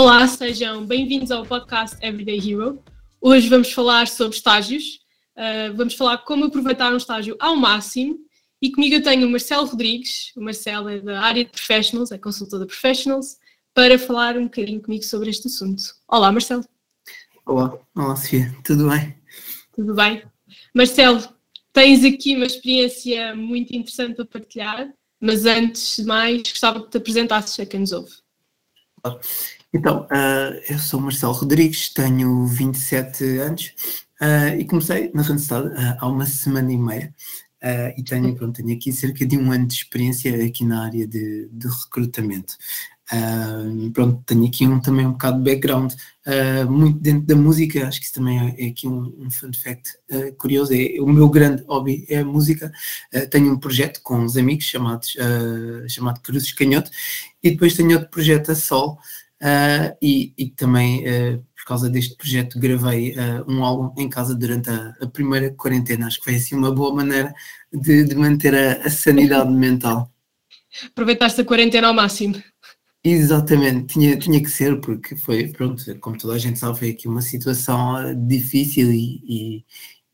Olá, sejam bem-vindos ao podcast Everyday Hero. Hoje vamos falar sobre estágios, uh, vamos falar como aproveitar um estágio ao máximo e comigo eu tenho o Marcelo Rodrigues, o Marcelo é da área de Professionals, é consultor de Professionals, para falar um bocadinho comigo sobre este assunto. Olá, Marcelo. Olá, olá Sofia, tudo bem? Tudo bem. Marcelo, tens aqui uma experiência muito interessante para partilhar, mas antes de mais gostava que te apresentasses a quem nos ouve. Então, uh, eu sou Marcelo Rodrigues, tenho 27 anos uh, e comecei na Randstad uh, há uma semana e meia. e tenho, pronto, tenho aqui cerca de um ano de experiência aqui na área de, de recrutamento. pronto, tenho aqui um, também um bocado de background, muito dentro da música, acho que isso também é, é aqui um, um fun fact curioso, é, o meu grande hobby é a música, tenho um projeto com uns amigos chamados, chamado Cruzes Canhoto, e depois tenho outro projeto a sol, Uh, e, e, também, uh, por causa deste projeto, gravei uh, um álbum em casa durante a, a, primeira quarentena. Acho que foi assim uma boa maneira de, de manter a, a, sanidade mental. Aproveitaste a quarentena ao máximo. Exatamente, tinha, tinha que ser, porque foi, pronto, como toda a gente sabe, foi aqui uma situação difícil e, e,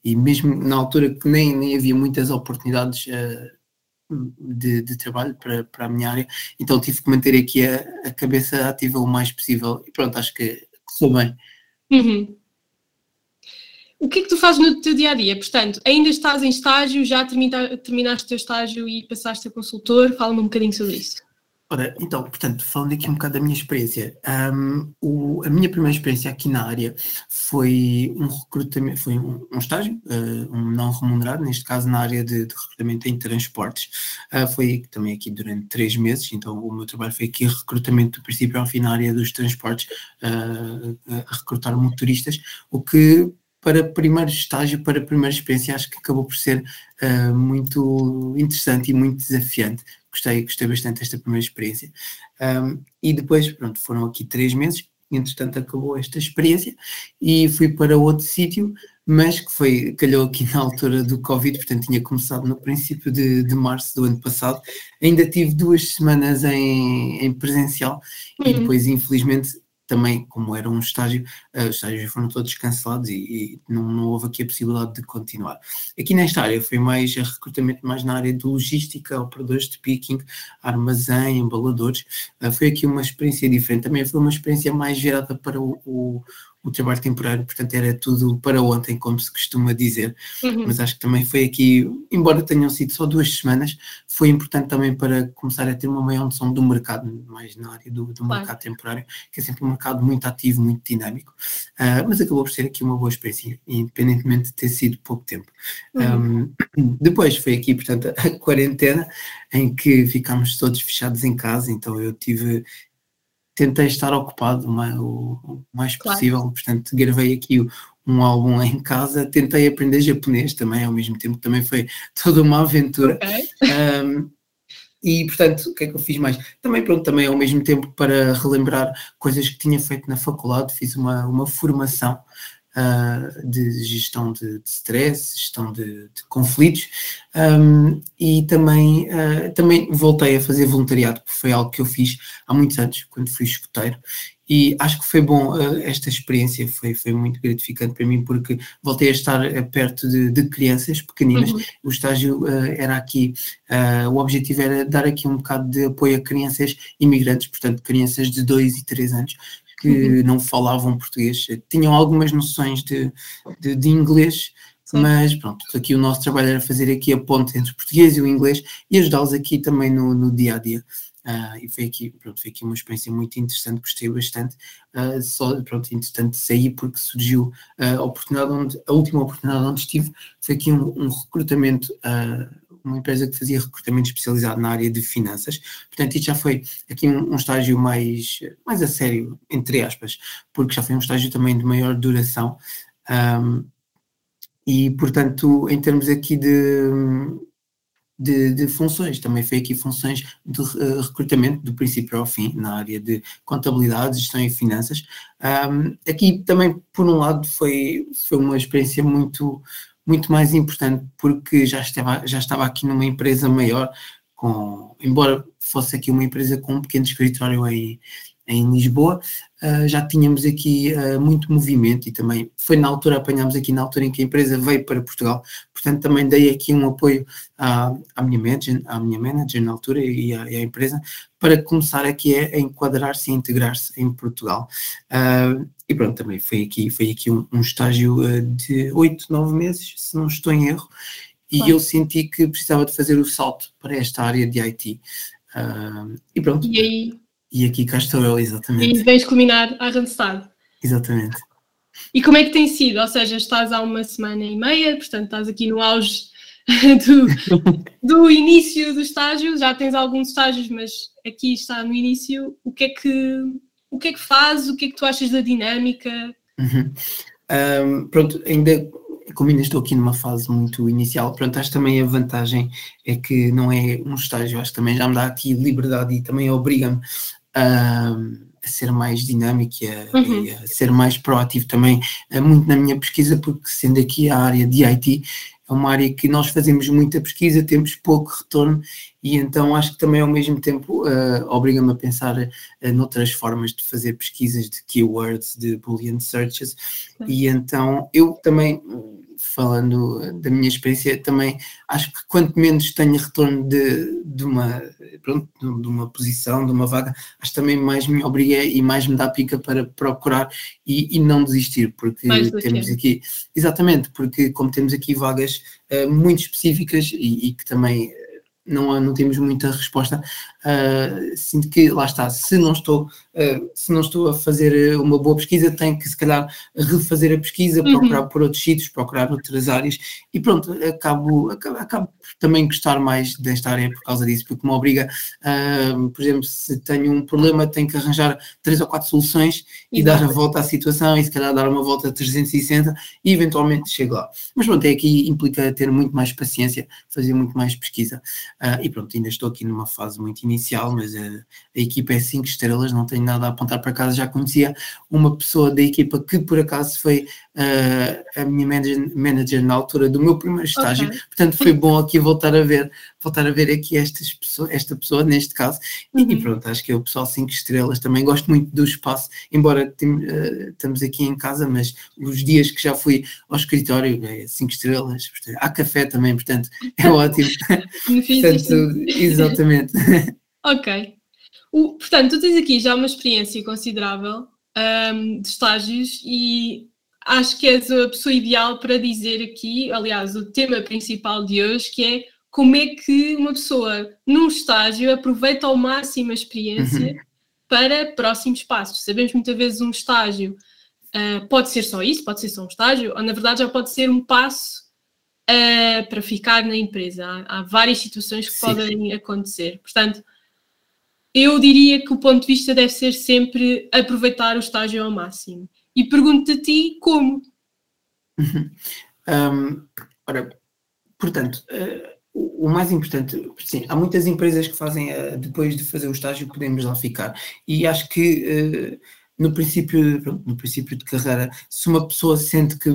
e mesmo na altura que nem, nem havia muitas oportunidades de, de, trabalho para, para a minha área, então tive que manter aqui a, a cabeça ativa o mais possível e pronto, acho que sou bem. Uhum. O que é que tu fazes no teu dia a dia? Portanto, ainda estás em estágio, já termina, terminaste o teu estágio e passaste a consultor? Fala-me um bocadinho sobre isso. Ora, então, portanto, falando aqui um bocado da minha experiência, um, o, a minha primeira experiência aqui na área foi um recrutamento, foi um, um estágio, uh, um não remunerado, neste caso na área de, de recrutamento em transportes. Uh, foi também aqui durante três meses, então o meu trabalho foi aqui recrutamento do princípio ao fim na área dos transportes, uh, a recrutar motoristas, o que para primeiro estágio, para primeira experiência, acho que acabou por ser muito interessante e muito desafiante gostei, gostei bastante desta primeira experiência. Um, e depois, pronto, foram aqui três meses, entretanto acabou esta experiência e fui para outro sítio, mas que foi, calhou aqui na altura do Covid, portanto tinha começado no princípio de, de março do ano passado. Ainda tive duas semanas em, em presencial uhum. e depois, infelizmente, também, como era um estágio, uh, os estágios foram todos cancelados e, e não, não, houve aqui a possibilidade de continuar. Aqui nesta área foi mais recrutamento mais na área de logística, operadores de picking, armazém, embaladores. Uh, foi aqui uma experiência diferente. Também foi uma experiência mais gerada para o o trabalho temporário, portanto era tudo para ontem, como se costuma dizer. Uhum. Mas acho que também foi aqui, embora tenham sido só duas semanas, foi importante também para começar a ter uma maior noção do mercado, mais na área do, do claro. mercado temporário, que é sempre um mercado muito ativo, muito dinâmico. Uh, mas acabou por ser aqui uma boa experiência, independentemente de ter sido pouco tempo. Uhum. Um, depois foi aqui, portanto, a quarentena, em que ficámos todos fechados em casa, então eu tive tentei estar ocupado o, mais claro. possível, portanto gravei aqui um álbum em casa, tentei aprender japonês também ao mesmo tempo, também foi toda uma aventura. Okay. Um, e portanto, o que é que eu fiz mais? Também, pronto, também ao mesmo tempo para relembrar coisas que tinha feito na faculdade, fiz uma, uma formação uh, de gestão de, de stress, gestão de, de conflitos um, e também, uh, também voltei a fazer voluntariado, porque foi algo que eu fiz há muitos anos, quando fui escoteiro, e acho que foi bom uh, esta experiência, foi, foi muito gratificante para mim porque voltei a estar uh, perto de, de, crianças pequeninas. Uhum. O estágio uh, era aqui, o objetivo era dar aqui um bocado de apoio a crianças imigrantes, portanto, crianças de 2 e 3 anos, que uhum. não falavam português, tinham algumas noções de, de, de inglês, Sim. mas pronto, aqui o nosso trabalho era fazer aqui a ponte entre o português e o inglês e ajudá-los aqui também no, no dia a dia. Uh, e foi aqui, pronto, foi aqui uma experiência muito interessante, gostei bastante. Uh, só, pronto, interessante sair porque surgiu a oportunidade onde, a última oportunidade onde estive foi aqui um, um recrutamento uh, uma empresa que fazia recrutamento especializado na área de finanças. Portanto, isto já foi aqui um, um, estágio mais, mais a sério, entre aspas, porque já foi um estágio também de maior duração. Um, e, portanto, em termos aqui de, de, de, funções, também foi aqui funções de uh, recrutamento do princípio ao fim, na área de contabilidade, gestão e finanças. Um, aqui também, por um lado, foi, foi uma experiência muito muito mais importante porque já estava, já estava aqui numa empresa maior, com, embora fosse aqui uma empresa com um pequeno escritório em, em Lisboa, uh, já tínhamos aqui uh, muito movimento e também foi na altura, apanhámos aqui na altura em que a empresa veio para Portugal, portanto também dei aqui um apoio à, à, minha, manager, à minha manager na altura e à, e à empresa para começar aqui a, a enquadrar-se e integrar-se em Portugal. Uh, e pronto, também foi aqui, foi aqui um, um estágio de oito, nove meses, se não estou em erro, e claro. eu senti que precisava de fazer o salto para esta área de IT. E pronto. E aí? E aqui cá estou eu, exatamente. E vens culminar a Randstad. Exatamente. E como é que tem sido? Ou seja, estás há uma semana e meia, portanto estás aqui no auge do, do início do estágio, já tens alguns estágios, mas aqui está no início. O que é que, o que, é que faz? O que é que tu achas da dinâmica? Uhum. Um, pronto, ainda como ainda estou aqui numa fase muito inicial, pronto, acho também a vantagem é que não é um estágio, acho que também já me dá aqui liberdade e também obriga-me a, a, ser mais dinâmico e a, uhum. e a, ser mais proativo também, eh, muito na minha pesquisa, porque sendo aqui a área de IT, é uma área que nós fazemos muita pesquisa, temos pouco retorno e então acho que também ao mesmo tempo uh, obriga-me a pensar uh, noutras formas de fazer pesquisas de keywords, de boolean searches e então eu também falando da minha experiência, também acho que quanto menos tenho retorno de, de, uma, pronto, de uma posição, de uma vaga, acho que também mais me obriga e mais me dá pica para procurar e, e não desistir, porque temos aqui, exatamente, porque como temos aqui vagas uh, muito específicas e, e que também não, não temos muita resposta. Uh, sinto que, lá está, se não, estou, uh, se não estou a fazer uma boa pesquisa, tenho que, se calhar, refazer a pesquisa, uhum. procurar por outros sítios, procurar outras áreas e pronto, acabo, acabo, acabo também gostar mais desta área por causa disso, porque me obriga, uh, por exemplo, se tenho um problema, tenho que arranjar três ou quatro soluções e dar a volta à situação e, se calhar, dar uma volta a 360 e, eventualmente, chego lá. Mas pronto, é aqui implica ter muito mais paciência, fazer muito mais pesquisa. E pronto, ainda estou aqui numa fase muito inicial, mas a, a equipa é 5 estrelas, não tenho nada a apontar para casa. Já conhecia uma pessoa da equipa que por acaso foi uh, a minha manager, manager, na altura do meu primeiro estágio, okay. portanto foi bom aqui voltar a ver, voltar a ver aqui estas esta pessoa neste caso. Uhum. E, e, pronto, acho que é o pessoal 5 estrelas. Também gosto muito do espaço, embora tem, uh, estamos aqui em casa, mas os dias que já fui ao escritório, 5 é estrelas, há café também, portanto é ótimo. Portanto, exatamente. ok. O, portanto, tu tens aqui já uma experiência considerável um, de estágios e acho que és a pessoa ideal para dizer aqui, aliás, o tema principal de hoje, que é como é que uma pessoa num estágio aproveita ao máximo a experiência uhum. para próximos passos. Sabemos muitas vezes um estágio uh, pode ser só isso, pode ser só um estágio, ou na verdade já pode ser um passo uh, para ficar na empresa. Há, há várias situações que Sim. podem acontecer. Portanto, eu diria que o ponto de vista deve ser sempre aproveitar o estágio ao máximo. E pergunto-te a ti como. um, ora, portanto, uh, o, mais importante, sim, há muitas empresas que fazem, uh, depois de fazer o estágio, podemos lá ficar. E acho que uh, no princípio, no princípio de carreira, se uma pessoa sente que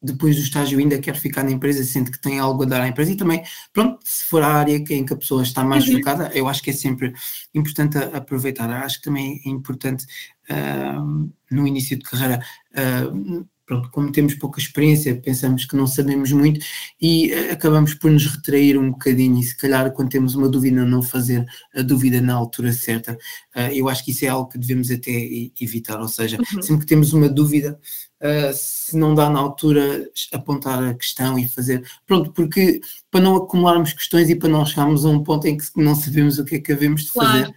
depois do estágio ainda quer ficar na empresa, sente que tem algo a dar à empresa e também, pronto, se for a área em que a pessoa está mais uhum. focada, eu acho que é sempre importante aproveitar. Acho que também é importante uh, no início de carreira uh, pronto, como temos pouca experiência, pensamos que não sabemos muito e uh, acabamos por nos retrair um bocadinho e se calhar quando temos uma dúvida não fazer a dúvida na altura certa. Uh, eu acho que isso é algo que devemos até evitar, ou seja, uhum. sempre que temos uma dúvida, uh, se não dá na altura apontar a questão e fazer, pronto, porque para não acumularmos questões e para não chegarmos a um ponto em que não sabemos o que é que havemos de claro. fazer.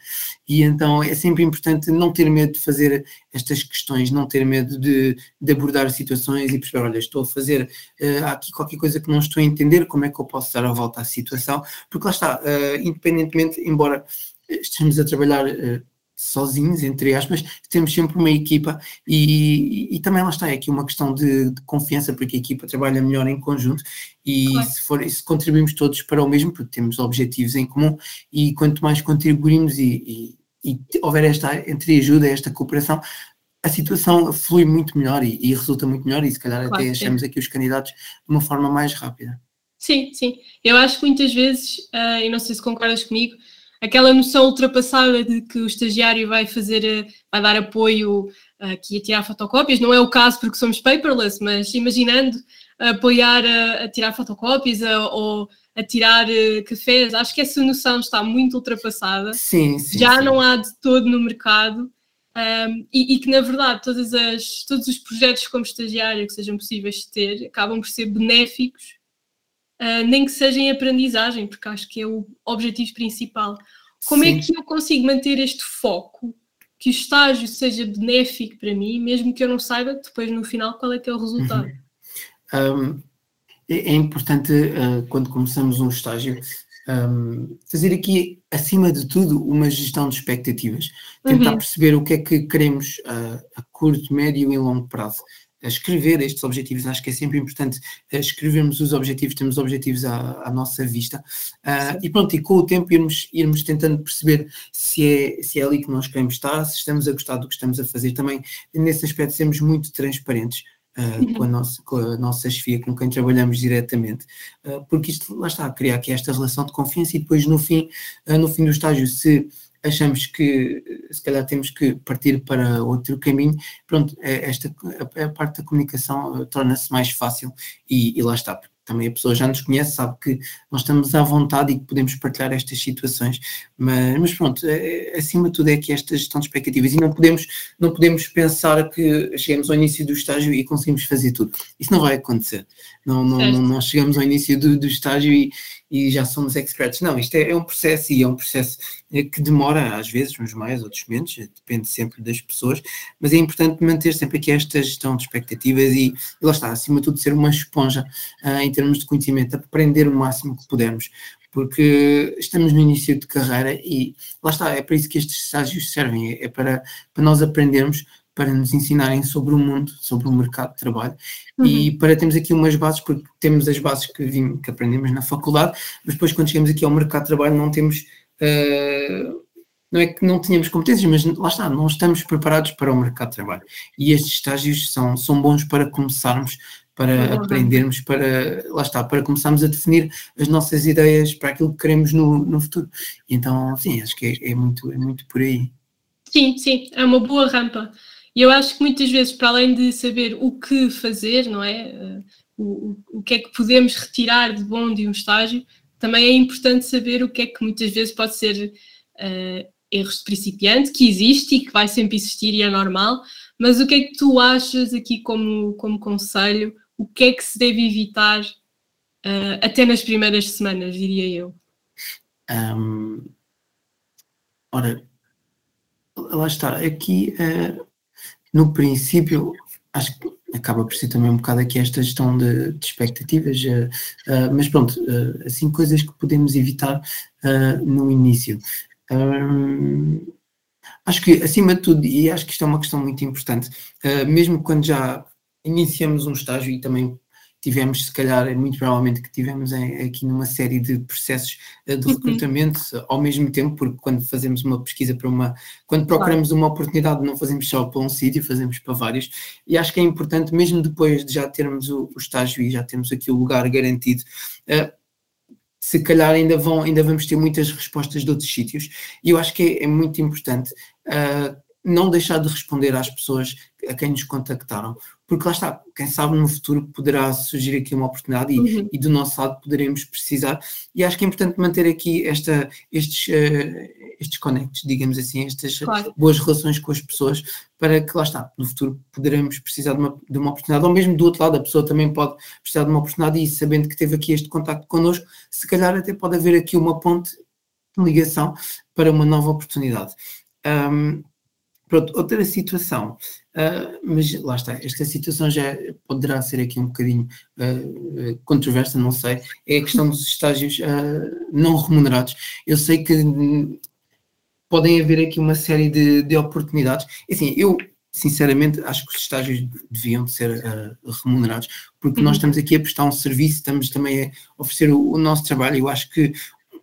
E então é sempre importante não ter medo de fazer estas questões, não ter medo de, de abordar situações e perceber, olha, estou a fazer uh, aqui qualquer coisa que não estou a entender, como é que eu posso dar a volta à situação? Porque lá está, uh, independentemente, embora estejamos a trabalhar sozinhos, entre aspas, temos sempre uma equipa e, e, e, também lá está, é aqui uma questão de, de, confiança, porque a equipa trabalha melhor em conjunto e claro. se, for, se contribuímos todos para o mesmo, porque temos objetivos em comum e quanto mais contribuímos e, e houver esta entreajuda, esta cooperação, a situação flui muito melhor e, resulta muito melhor e se calhar claro, até achamos aqui os candidatos de uma forma mais rápida. Sim, sim. Eu acho que muitas vezes, uh, e não sei se concordas comigo, aquela noção ultrapassada de que o estagiário vai fazer, eh, vai dar apoio aqui a tirar fotocópias, não é o caso porque somos paperless, mas imaginando apoiar a, a tirar fotocópias a, ou a tirar uh, cafés, acho que essa noção está muito ultrapassada. Sim, sim. Já sim. não há de todo no mercado. Um, e, e, que na verdade todas as, todos os projetos como estagiário que sejam possíveis de ter acabam por ser benéficos, uh, nem que seja em aprendizagem, porque acho que é o objetivo principal. Como é Sim. é que eu consigo manter este foco, que o estágio seja benéfico para mim, mesmo que eu não saiba depois no final qual é que é o resultado? Uhum. Um, é, é, importante uh, quando começamos um estágio um, fazer aqui, acima de tudo, uma gestão de expectativas, tentar uhum. perceber o que é que queremos uh, a curto, médio e longo prazo. A escrever estes objetivos, acho que é sempre importante uh, escrevermos os objetivos, temos objetivos à, à nossa vista, uh, e pronto, e com o tempo irmos, irmos tentando perceber se é, se é ali que nós queremos estar, se estamos a gostar do que estamos a fazer, também nesse aspecto sermos muito transparentes, Uh, com, a nossa, com a nossa chefia, com quem trabalhamos diretamente, uh, porque isto lá está, a criar aqui esta relação de confiança e depois no fim, no fim do estágio, se achamos que se calhar temos que partir para outro caminho, pronto, é esta, a, a parte da comunicação torna-se mais fácil e, e lá está, também a pessoa já nos conhece, sabe que nós estamos à vontade e que podemos partilhar estas situações, mas, mas pronto, é, acima de tudo é que esta gestão de expectativas e não podemos, não podemos pensar que chegamos ao início do estágio e conseguimos fazer tudo. Isso não vai acontecer. Não, não, não, não chegamos ao início do, do estágio e, e já somos experts. Não, isto é, é, um processo e é um processo eh, que demora, às vezes, uns mais, outros menos, depende sempre das pessoas, mas é importante manter sempre aqui esta gestão de expectativas e, e lá está, acima de tudo, ser uma esponja uh, em termos de conhecimento, aprender o máximo que pudermos, porque estamos no início de carreira e lá está, é para isso que estes estágios servem, é, é para, para nós aprendermos para nos ensinarem sobre o mundo, sobre o mercado de trabalho uhum. e para termos aqui umas bases, porque temos as bases que, vim, que aprendemos na faculdade, mas depois quando chegamos aqui ao mercado de trabalho não temos, uh, não é que não tenhamos competências, mas lá está, não estamos preparados para o mercado de trabalho e estes estágios são, são bons para começarmos, para aprendermos, para, lá está, para começarmos a definir as nossas ideias para aquilo que queremos no, no futuro. Então, sim, acho que é, é muito, é muito por aí. Sim, sim, é uma boa rampa. E eu acho que muitas vezes, para além de saber o que fazer, não é? Eh, o, o que é que podemos retirar de bom de um estágio, também é importante saber o que é que muitas vezes pode ser uh, erros de principiante, que existe e que vai sempre existir e é normal, mas o que é que tu achas aqui como, como conselho? O que é que se deve evitar uh, até nas primeiras semanas, diria eu? Um, ora, lá está, aqui uh, no princípio, acho que acaba por ser também um bocado aqui esta gestão de, de expectativas, uh, uh, mas pronto, uh, assim, coisas que podemos evitar no início. acho que, acima de tudo, e acho que isto é uma questão muito importante, mesmo quando já iniciamos um estágio e também tivemos, se calhar, é muito provavelmente que tivemos aqui numa série de processos eh, de uhum. recrutamento uhum. ao mesmo tempo, porque quando fazemos uma pesquisa para uma, quando procuramos claro. uma oportunidade, não fazemos só para um sítio, fazemos para vários, e acho que é importante, mesmo depois de já termos o, o estágio e já termos aqui o lugar garantido, uh, se calhar ainda, vão, ainda vamos ter muitas respostas de outros sítios, e eu acho que é, é muito importante uh, não deixar de responder às pessoas a quem nos contactaram, porque lá está, quem sabe no futuro poderá surgir aqui uma oportunidade e, uhum. e do nosso lado poderemos precisar, e acho que é importante manter aqui esta, estes, uh, estes conectos, digamos assim, estas claro. boas relações com as pessoas, para que lá está, no futuro poderemos precisar de uma, de uma oportunidade, ou mesmo do outro lado, a pessoa também pode precisar de uma oportunidade e sabendo que teve aqui este contacto connosco, se calhar até pode haver aqui uma ponte de ligação para uma nova oportunidade. Um, Pronto, outra situação, uh, mas lá está, esta situação já poderá ser aqui um bocadinho uh, controversa, não sei, é a questão dos estágios uh, não remunerados. Eu sei que podem haver aqui uma série de, de oportunidades. Assim, eu sinceramente acho que os estágios deviam de ser remunerados, porque uhum. nós estamos aqui a prestar um serviço, estamos também a oferecer o, o nosso trabalho. Eu acho que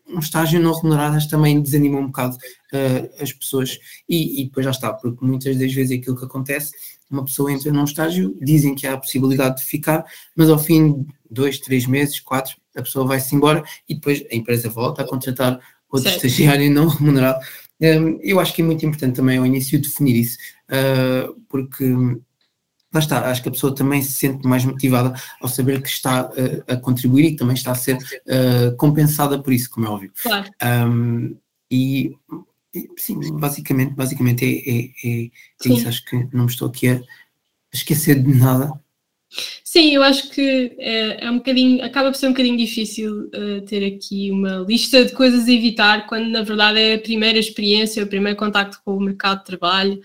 um estágio não remunerado também desanima um bocado uh, as pessoas e, e, depois já está, porque muitas das vezes aquilo que acontece, uma pessoa entra num estágio, dizem que há a possibilidade de ficar, mas ao fim de dois, três meses, quatro, a pessoa vai-se embora e depois a empresa volta a contratar outro certo. estagiário não remunerado. Um, eu acho que é muito importante também ao início definir isso, uh, porque lá está, acho que a pessoa também se sente mais motivada ao saber que está uh, a contribuir e que também está a ser uh, compensada por isso, como é óbvio. Claro. Um, e, e, sim, basicamente, basicamente é, é, é, é isso, acho que não me estou aqui a esquecer de nada. Sim, eu acho que é, é um bocadinho, acaba por ser um bocadinho difícil uh, ter aqui uma lista de coisas a evitar, quando na verdade é a primeira experiência, o primeiro contacto com o mercado de trabalho.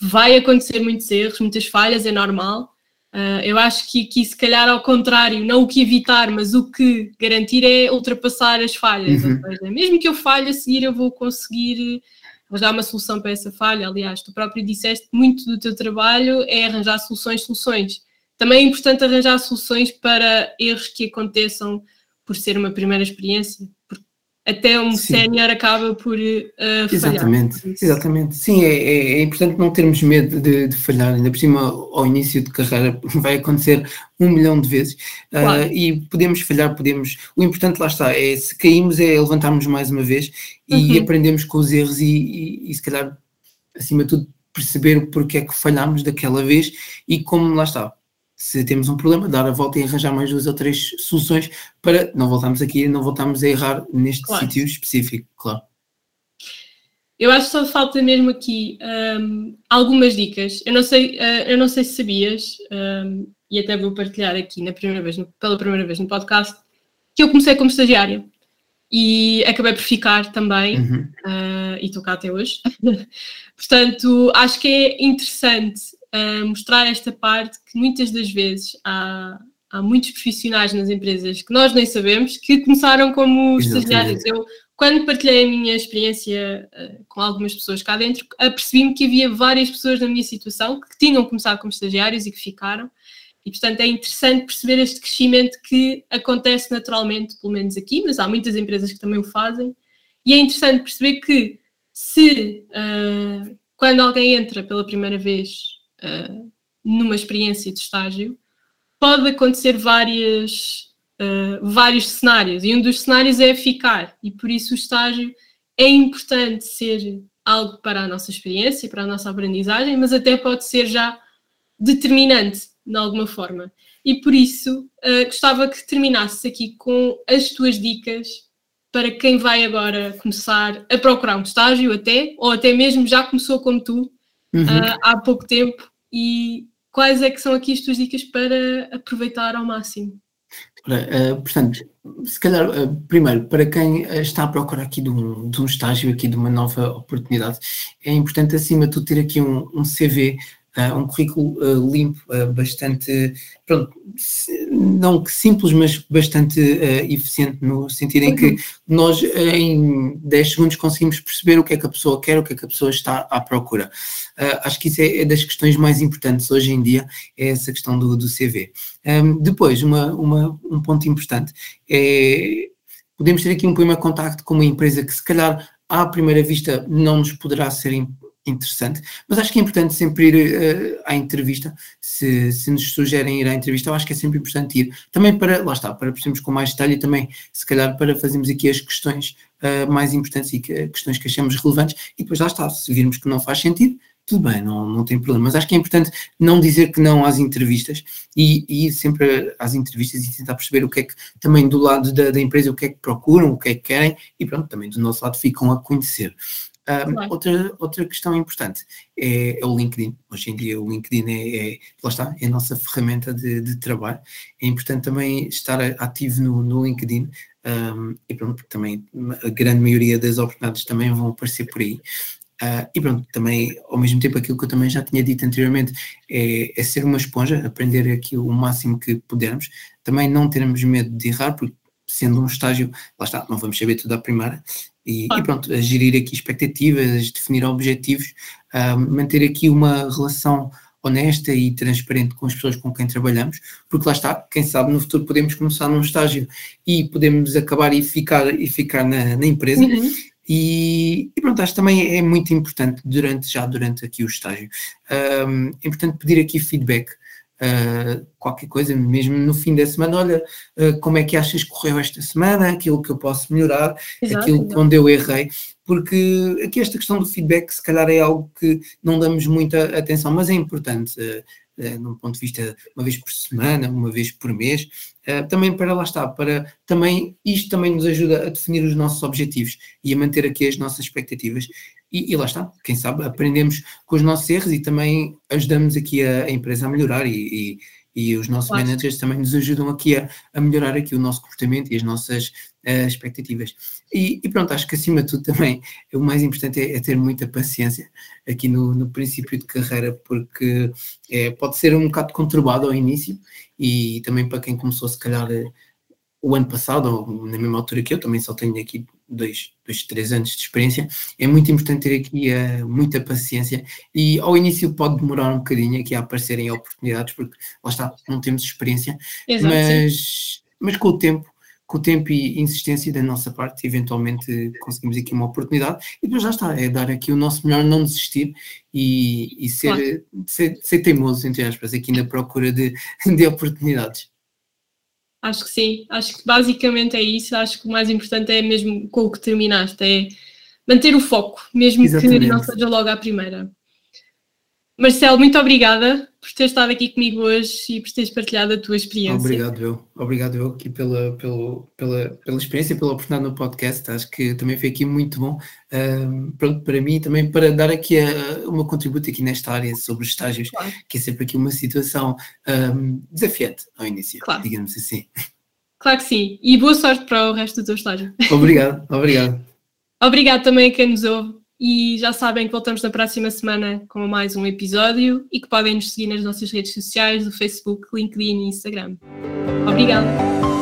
Vai acontecer muitos erros, muitas falhas, é normal. Uh, eu acho que aqui, se calhar, ao contrário, não o que evitar, mas o que garantir é ultrapassar as falhas. Uhum. Seja, mesmo que eu falhe a seguir, eu vou conseguir arranjar uma solução para essa falha. Aliás, tu próprio disseste muito do teu trabalho é arranjar soluções, soluções também é importante arranjar soluções para erros que aconteçam por ser uma primeira experiência, até um sénior acaba por uh, exatamente, falhar. Exatamente, sim, é, é, é, importante não termos medo de, de, falhar, ainda por cima ao início de carreira vai acontecer um milhão de vezes ah, claro. uh, e podemos falhar, podemos, o importante lá está, é se caímos é levantarmos mais uma vez e uhum. aprendemos com os erros e, e, e se calhar acima de tudo perceber porque é que falhámos daquela vez e como lá está, se temos um problema, dar a volta e arranjar mais duas ou três soluções para não voltarmos aqui, não voltarmos a errar neste claro. sítio específico, claro. Eu acho que só falta mesmo aqui um, algumas dicas. Eu não sei, uh, eu não sei se sabias, um, e até vou partilhar aqui na primeira vez, no, pela primeira vez no podcast, que eu comecei como estagiária e acabei por ficar também uhum. uh, e estou cá até hoje. Portanto, acho que é interessante uh, mostrar esta parte que muitas das vezes há, há muitos profissionais nas empresas que nós nem sabemos que começaram como estagiários. Eu, quando partilhei a minha experiência uh, com algumas pessoas cá dentro, apercebi-me que havia várias pessoas na minha situação que tinham começado como estagiários e que ficaram. E, portanto, é interessante perceber este crescimento que acontece naturalmente, pelo menos aqui, mas há muitas empresas que também o fazem. E é interessante perceber que se uh, quando alguém entra pela primeira vez uh, numa experiência de estágio, pode acontecer várias, uh, vários cenários, e um dos cenários é ficar, e por isso o estágio é importante ser algo para a nossa experiência, para a nossa aprendizagem, mas até pode ser já determinante, de alguma forma. E por isso uh, gostava que terminasses aqui com as tuas dicas para quem vai agora começar a procurar um estágio até, ou até mesmo já começou como tu uhum. uh, há pouco tempo e quais é que são aqui as tuas dicas para aproveitar ao máximo? Uh, portanto, se calhar, uh, primeiro, para quem está à procura aqui de um, de um estágio, aqui de uma nova oportunidade, é importante acima de tudo ter aqui um, um CV um currículo uh, limpo, uh, bastante, pronto, não que simples, mas bastante eficiente, no sentido em que nós em 10 segundos conseguimos perceber o que é que a pessoa quer, o que é que a pessoa está à procura. acho que isso é, é, das questões mais importantes hoje em dia, é essa questão do, do CV. Um, depois, uma, uma, um ponto importante é podemos ter aqui um primeiro contacto com uma empresa que se calhar à primeira vista não nos poderá ser interessante, mas acho que é importante sempre ir uh, à entrevista, se, se nos sugerem ir à entrevista, eu acho que é sempre importante ir, também para, lá está, para percebermos com mais detalhe e também, se calhar, para fazermos aqui as questões uh, mais importantes e que, questões que achamos relevantes, e depois lá está, se virmos que não faz sentido, tudo bem, não, não tem problema, mas acho que é importante não dizer que não às entrevistas e, e ir sempre às entrevistas e tentar perceber o que é que também do lado da, da empresa, o que é que procuram, o que é que querem, e pronto, também do nosso lado ficam a conhecer. Um, outra, outra questão importante é, é, o LinkedIn. Hoje em dia o LinkedIn é, é lá está, é a nossa ferramenta de, de, trabalho. É importante também estar ativo no, no LinkedIn um, e pronto, porque também a grande maioria das oportunidades também vão aparecer por aí. Uh, e pronto, também, ao mesmo tempo, aquilo que eu também já tinha dito anteriormente é, é ser uma esponja, aprender aqui o máximo que pudermos, também não termos medo de errar, porque sendo um estágio, lá está, não vamos saber tudo à primeira, e, e pronto, a gerir aqui expectativas, definir objetivos, uh, manter aqui uma relação honesta e transparente com as pessoas com quem trabalhamos, porque lá está, quem sabe no futuro podemos começar num estágio e podemos acabar e ficar, e ficar na, na empresa. Uhum. E, e, pronto, acho que também é muito importante durante, já durante aqui o estágio, um, é importante pedir aqui feedback uh, qualquer coisa, mesmo no fim da semana, olha, uh, como é que achas que correu esta semana, aquilo que eu posso melhorar, Exato, aquilo onde eu errei, porque aqui esta questão do feedback se calhar é algo que não damos muita atenção, mas é importante. Uh, uh, num ponto de vista uma vez por semana, uma vez por mês, também para lá está, para também isto também nos ajuda a definir os nossos objetivos e a manter aqui as nossas expectativas. E, e lá está, quem sabe aprendemos com os nossos erros e também ajudamos aqui a, a empresa a melhorar e, e e os nossos claro. managers também nos ajudam aqui a, a, melhorar aqui o nosso comportamento e as nossas uh, expectativas. E, pronto, acho que acima de tudo também o mais importante é, é ter muita paciência aqui no, no princípio de carreira, porque é, pode ser um bocado conturbado ao início e também para quem começou se calhar o ano passado, ou na mesma altura que eu, também só tenho aqui dois, dois três anos de experiência, é muito importante ter aqui uh, muita paciência e ao início pode demorar um bocadinho aqui a aparecerem oportunidades, porque lá está, não temos experiência, Exato, mas, mas com o tempo, com o tempo e insistência da nossa parte, eventualmente conseguimos aqui uma oportunidade e depois já está, é dar aqui o nosso melhor, não desistir e, e ser, claro. ser, ser, teimoso, entre aspas, aqui na procura de, de oportunidades. Acho que sim, acho que basicamente é isso. Acho que o mais importante é mesmo com o que terminaste, é manter o foco, mesmo Exatamente. que não seja logo à primeira. Marcelo, muito obrigada por ter estado aqui comigo hoje e por teres partilhado a tua experiência. Obrigado, eu. Obrigado, eu, aqui pela, pela, pela, pela experiência, pela oportunidade no podcast. Acho que também foi aqui muito bom um, para, para mim também para dar aqui a, meu contributo aqui nesta área sobre os estágios, claro. que é sempre aqui uma situação um, desafiante ao início, claro. digamos assim. Claro que sim. E boa sorte para o resto do teu estágio. Obrigado, obrigado. obrigado também a quem nos ouve. E já sabem que voltamos na próxima semana com mais um episódio e que podem nos seguir nas nossas redes sociais do Facebook, LinkedIn e Instagram. Obrigada!